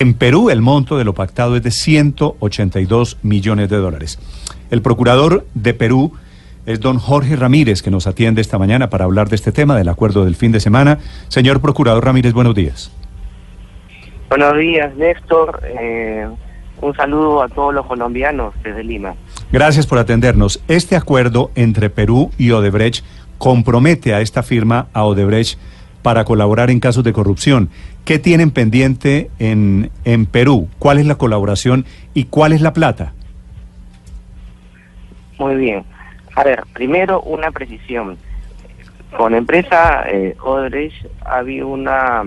En Perú, el monto de lo pactado es de 182 millones de dólares. El procurador de Perú es don Jorge Ramírez, que nos atiende esta mañana para hablar de este tema, del acuerdo del fin de semana. Señor procurador Ramírez, buenos días. Buenos días, Néstor. Eh, un saludo a todos los colombianos desde Lima. Gracias por atendernos. Este acuerdo entre Perú y Odebrecht compromete a esta firma, a Odebrecht, para colaborar en casos de corrupción. ¿Qué tienen pendiente en, en Perú? ¿Cuál es la colaboración y cuál es la plata? Muy bien. A ver, primero una precisión. Con la empresa eh, Odebrecht ha habido una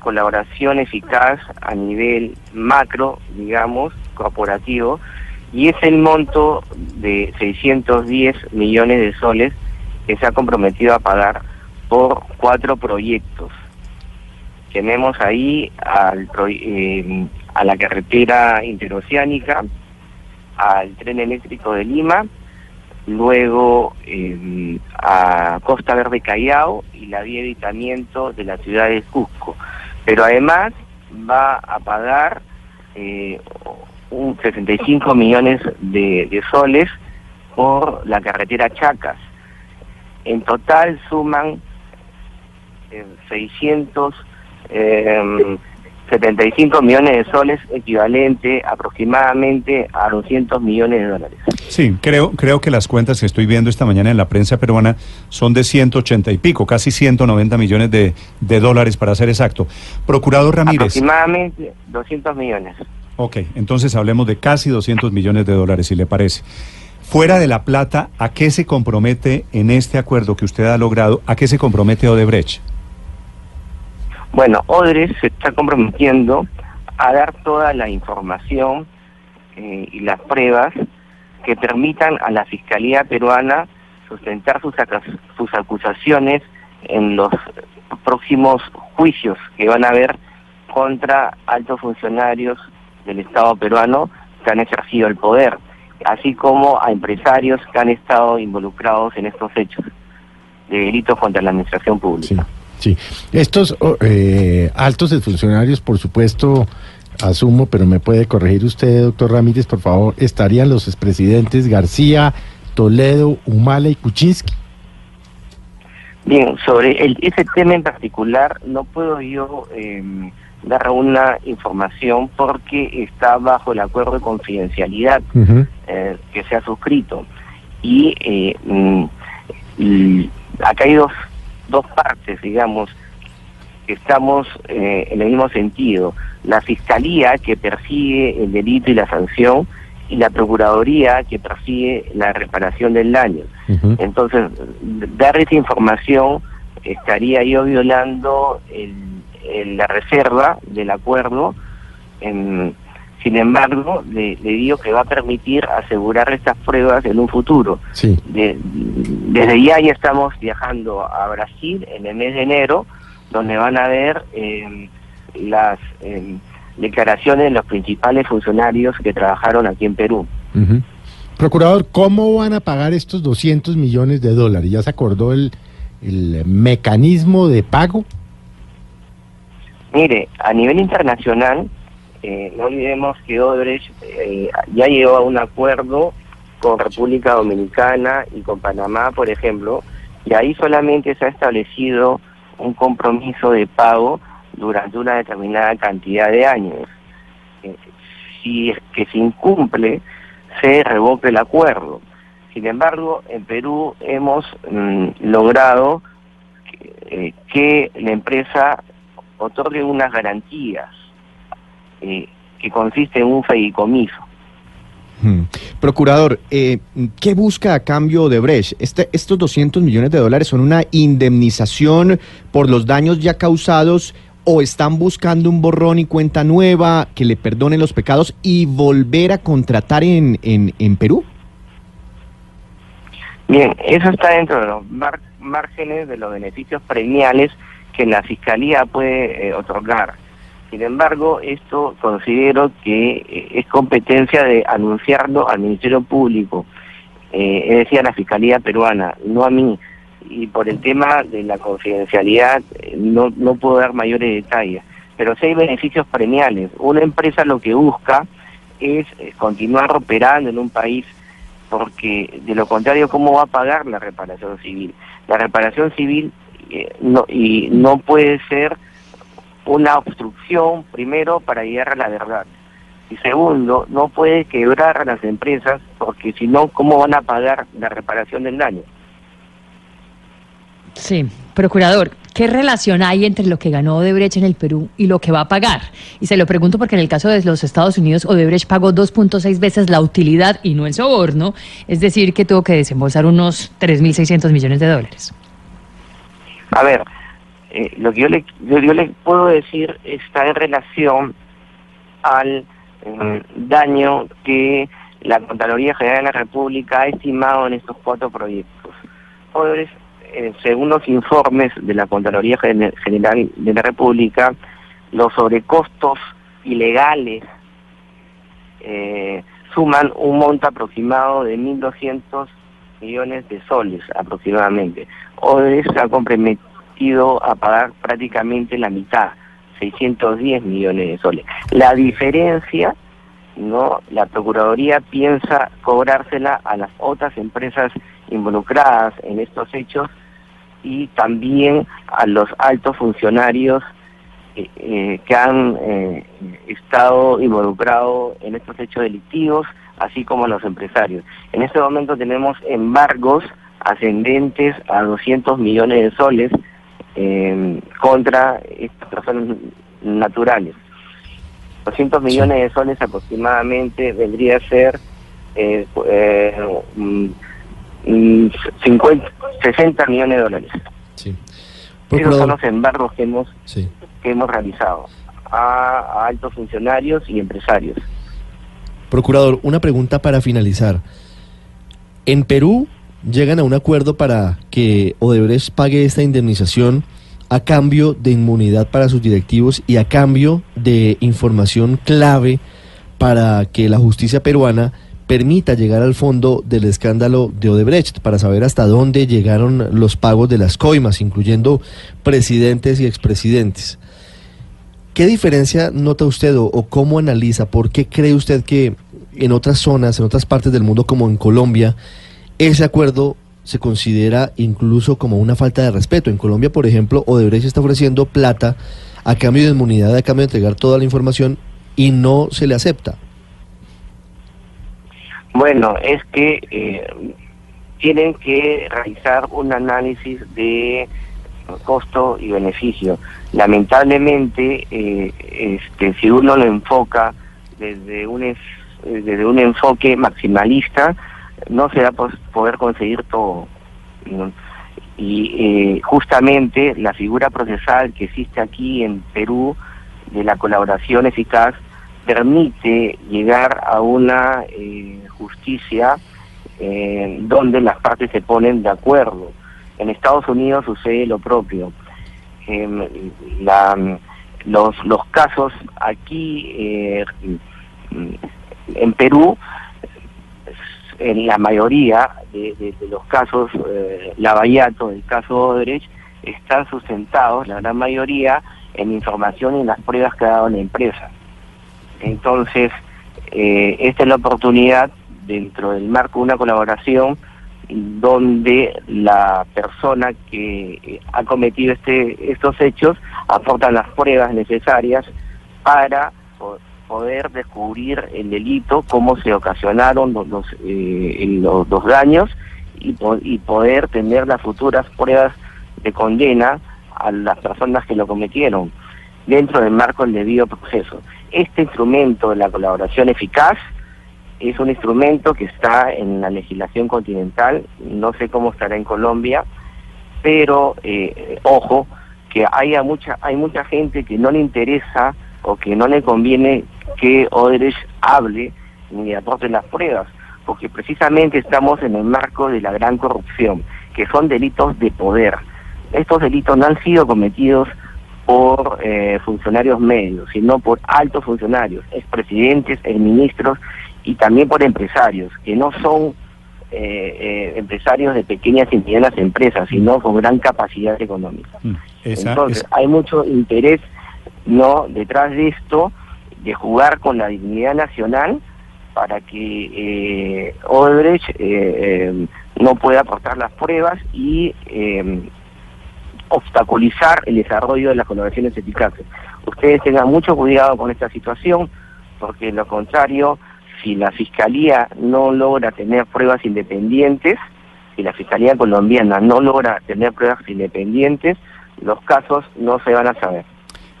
colaboración eficaz a nivel macro, digamos, corporativo, y es el monto de 610 millones de soles que se ha comprometido a pagar por cuatro proyectos. Tenemos ahí eh, a la carretera interoceánica, al tren eléctrico de Lima, luego eh, a Costa Verde Callao y la vía de evitamiento de la ciudad de Cusco pero además va a pagar eh, un 65 millones de, soles por la carretera Chacas. En total suman 600 eh, 75 millones de soles, equivalente aproximadamente a 200 millones de dólares. Sí, creo, creo que las cuentas que estoy viendo esta mañana en la prensa peruana son de 180 y pico, casi 190 millones de, de dólares para ser exacto. Procurador Ramírez. Aproximadamente 200 millones. Ok, entonces hablemos de casi 200 millones de dólares, si le parece. Fuera de la plata, ¿a qué se compromete en este acuerdo que usted ha logrado? ¿A qué se compromete Odebrecht? Bueno, Odres se está comprometiendo a dar toda la información eh, y las pruebas que permitan a la Fiscalía peruana sustentar sus, acusaciones en los próximos juicios que van a haber contra altos funcionarios del Estado peruano que han ejercido el poder, así como a empresarios que han estado involucrados en estos hechos de delitos contra la administración pública. Estos eh, altos funcionarios, por supuesto, asumo, pero me puede corregir usted, doctor Ramírez, por favor, estarían los expresidentes García, Toledo, Humala y Kuczynski. Bien, sobre el, ese tema en particular no puedo yo em, dar una información porque está bajo el acuerdo de confidencialidad eh, que se ha suscrito. Y, eh, mm, y acá hay dos dos partes, digamos, que estamos eh, en el mismo sentido. La Fiscalía que persigue el delito y la sanción y la Procuraduría que persigue la reparación del daño. Entonces, dar esa información estaría yo violando el, la reserva del acuerdo. En, sin embargo, le, digo que va a permitir asegurar estas pruebas en un futuro. Sí. desde ya ya estamos viajando a Brasil en el mes de enero, donde van a ver eh, las eh, declaraciones de los principales funcionarios que trabajaron aquí en Perú. Procurador, ¿cómo van a pagar estos 200 millones de dólares? ¿Ya se acordó el, el mecanismo de pago? Mire, a nivel internacional, eh, no olvidemos que Odebrecht eh, ya llegó a un acuerdo con República Dominicana y con Panamá, por ejemplo, y ahí solamente se ha establecido un compromiso de pago durante una determinada cantidad de años. Eh, si es que se incumple, se revoca el acuerdo. Sin embargo, en Perú hemos mm, logrado que la empresa otorgue unas garantías eh, que consiste en un feicomiso. Hmm. Procurador, eh, ¿qué busca a cambio de Brecht? Este, ¿Estos 200 millones de dólares son una indemnización por los daños ya causados o están buscando un borrón y cuenta nueva, que le perdonen los pecados y volver a contratar en, en, en Perú? Bien, eso está dentro de los mar- márgenes de los beneficios premiales que la Fiscalía puede eh, otorgar. Sin embargo, esto considero que eh, es competencia de anunciarlo al Ministerio Público, eh, es decir, a la Fiscalía peruana, no a mí. Y por el tema de la confidencialidad eh, no, no puedo dar mayores detalles. Pero sí hay beneficios premiales. Una empresa lo que busca es eh, continuar operando en un país porque de lo contrario, ¿cómo va a pagar la reparación civil? La reparación civil eh, no, y no puede ser una obstrucción, primero, para llegar a la verdad. Y segundo, no puede quebrar a las empresas porque si no, ¿cómo van a pagar la reparación del daño? Sí, procurador, ¿qué relación hay entre lo que ganó Odebrecht en el Perú y lo que va a pagar? Y se lo pregunto porque en el caso de los Estados Unidos, Odebrecht pagó 2.6 veces la utilidad y no el soborno, es decir, que tuvo que desembolsar unos 3.600 millones de dólares. A ver, eh, lo que yo le, yo, yo le puedo decir está en relación al eh, daño que la Contraloría General de la República ha estimado en estos cuatro proyectos. Odebrecht, eh, según los informes de la Contraloría Gen- General de la República, los sobrecostos ilegales eh, suman un monto aproximado de 1.200 millones de soles aproximadamente. Se ha comprometido a pagar prácticamente la mitad, 610 millones de soles. La diferencia, no, la Procuraduría piensa cobrársela a las otras empresas involucradas en estos hechos y también a los altos funcionarios eh, eh, que han eh, estado involucrados en estos hechos delictivos, así como a los empresarios. En este momento tenemos embargos ascendentes a 200 millones de soles eh, contra estas personas naturales. 200 millones de soles aproximadamente vendría a ser eh, eh, mm, mm, 50, 60 millones de dólares. Sí. Esos son los embargos que hemos sí. que hemos realizado a, a altos funcionarios y empresarios. Procurador, una pregunta para finalizar. En Perú llegan a un acuerdo para que Odebrecht pague esta indemnización a cambio de inmunidad para sus directivos y a cambio de información clave para que la justicia peruana permita llegar al fondo del escándalo de Odebrecht para saber hasta dónde llegaron los pagos de las coimas, incluyendo presidentes y expresidentes. ¿Qué diferencia nota usted o, cómo analiza? ¿Por qué cree usted que en otras zonas, en otras partes del mundo como en Colombia, ese acuerdo se considera incluso como una falta de respeto? En Colombia, por ejemplo, Odebrecht está ofreciendo plata a cambio de inmunidad, a cambio de entregar toda la información y no se le acepta. Bueno, es que eh, tienen que realizar un análisis de costo y beneficio. Lamentablemente, eh, este, si uno lo enfoca desde un es- desde un enfoque maximalista, no se va a poder conseguir todo. Y eh, justamente la figura procesal que existe aquí en Perú de la colaboración eficaz permite llegar a una eh, justicia eh, donde las partes se ponen de acuerdo. En Estados Unidos sucede lo propio. Em, la- los, los casos aquí eh, en Perú, en la mayoría de, los casos, eh, Lavallato, el caso Odebrecht, están sustentados, la gran mayoría, en información y en las pruebas que ha dado la empresa. Entonces, eh, esta es la oportunidad dentro del marco de una colaboración donde la persona que ha cometido este, estos hechos aporta las pruebas necesarias para poder descubrir el delito, cómo se ocasionaron los, los, eh, los- los daños y, y poder tener las futuras pruebas de condena a las personas que lo cometieron dentro del marco del debido proceso. Este instrumento de la colaboración eficaz es un instrumento que está en la legislación continental, no sé cómo estará en Colombia, pero eh, ojo que haya mucha, hay mucha gente que no le interesa o que no le conviene que Odebrecht hable ni aporte las pruebas, porque precisamente estamos en el marco de la gran corrupción, que son delitos de poder. Estos delitos no han sido cometidos por eh, funcionarios medios, sino por altos funcionarios, expresidentes, exministros y también por empresarios, que no son eh, eh, empresarios de pequeñas y medianas empresas, sino con gran capacidad económica. Mm, esa- Entonces, esa- hay mucho interés no detrás de esto de jugar con la dignidad nacional para que eh, eh, eh, no pueda aportar las pruebas y eh, obstaculizar el desarrollo de las colaboraciones eficaces. Ustedes tengan mucho cuidado con esta situación, porque lo contrario, si la Fiscalía no logra tener pruebas independientes, si la Fiscalía colombiana no logra tener pruebas independientes, los casos no se van a saber.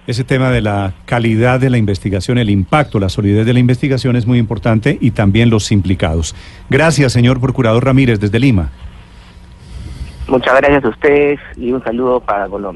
Ese tema de la calidad de la investigación, el impacto, la solidez de la investigación es muy importante y también los implicados. Gracias, señor Procurador Ramírez, desde Lima. Muchas gracias a ustedes y un saludo para Colombia.